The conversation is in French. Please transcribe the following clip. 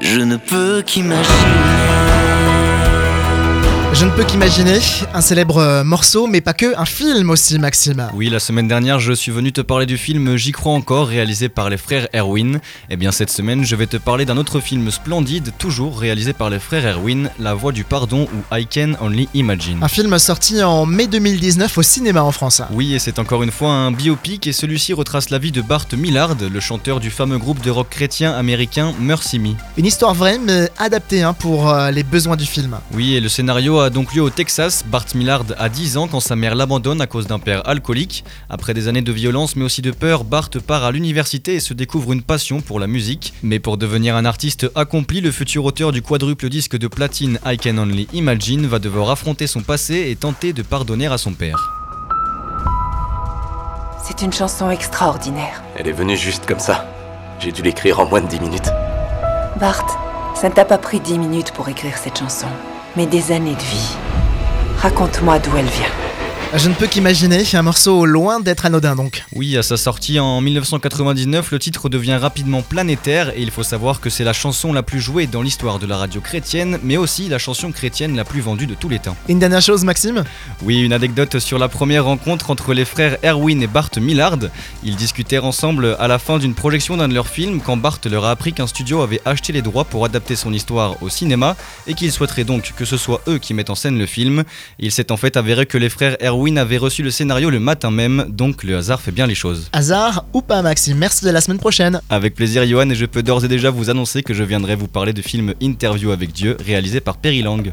je ne peux qu'imaginer. Je ne peux qu'imaginer un célèbre euh, morceau, mais pas que, un film aussi, Maxime. Oui, la semaine dernière, je suis venu te parler du film J'y crois encore, réalisé par les frères Erwin. Et eh bien cette semaine, je vais te parler d'un autre film splendide, toujours réalisé par les frères Erwin, La Voix du Pardon ou I Can Only Imagine. Un film sorti en mai 2019 au cinéma en France. Oui, et c'est encore une fois un biopic, et celui-ci retrace la vie de Bart Millard, le chanteur du fameux groupe de rock chrétien américain Mercy Me. Une histoire vraie, mais adaptée hein, pour euh, les besoins du film. Oui, et le scénario a donc lieu au Texas. Bart Millard a 10 ans quand sa mère l'abandonne à cause d'un père alcoolique. Après des années de violence mais aussi de peur, Bart part à l'université et se découvre une passion pour la musique. Mais pour devenir un artiste accompli, le futur auteur du quadruple disque de platine I Can Only Imagine va devoir affronter son passé et tenter de pardonner à son père. C'est une chanson extraordinaire. Elle est venue juste comme ça. J'ai dû l'écrire en moins de 10 minutes. Bart, ça ne t'a pas pris 10 minutes pour écrire cette chanson, mais des années de vie. Raconte-moi d'où elle vient. Je ne peux qu'imaginer, un morceau loin d'être anodin donc. Oui, à sa sortie en 1999, le titre devient rapidement planétaire et il faut savoir que c'est la chanson la plus jouée dans l'histoire de la radio chrétienne, mais aussi la chanson chrétienne la plus vendue de tous les temps. Une dernière chose, Maxime? Oui, une anecdote sur la première rencontre entre les frères Erwin et Bart Millard. Ils discutèrent ensemble à la fin d'une projection d'un de leurs films quand Bart leur a appris qu'un studio avait acheté les droits pour adapter son histoire au cinéma et qu'il souhaiterait donc que ce soit eux qui mettent en scène le film. Il s'est en fait avéré que les frères Erwin avait reçu le scénario le matin même, donc le hasard fait bien les choses. Hasard ou pas Maxime, merci de la semaine prochaine. Avec plaisir Johan et je peux d'ores et déjà vous annoncer que je viendrai vous parler du film Interview avec Dieu réalisé par Perry Lang.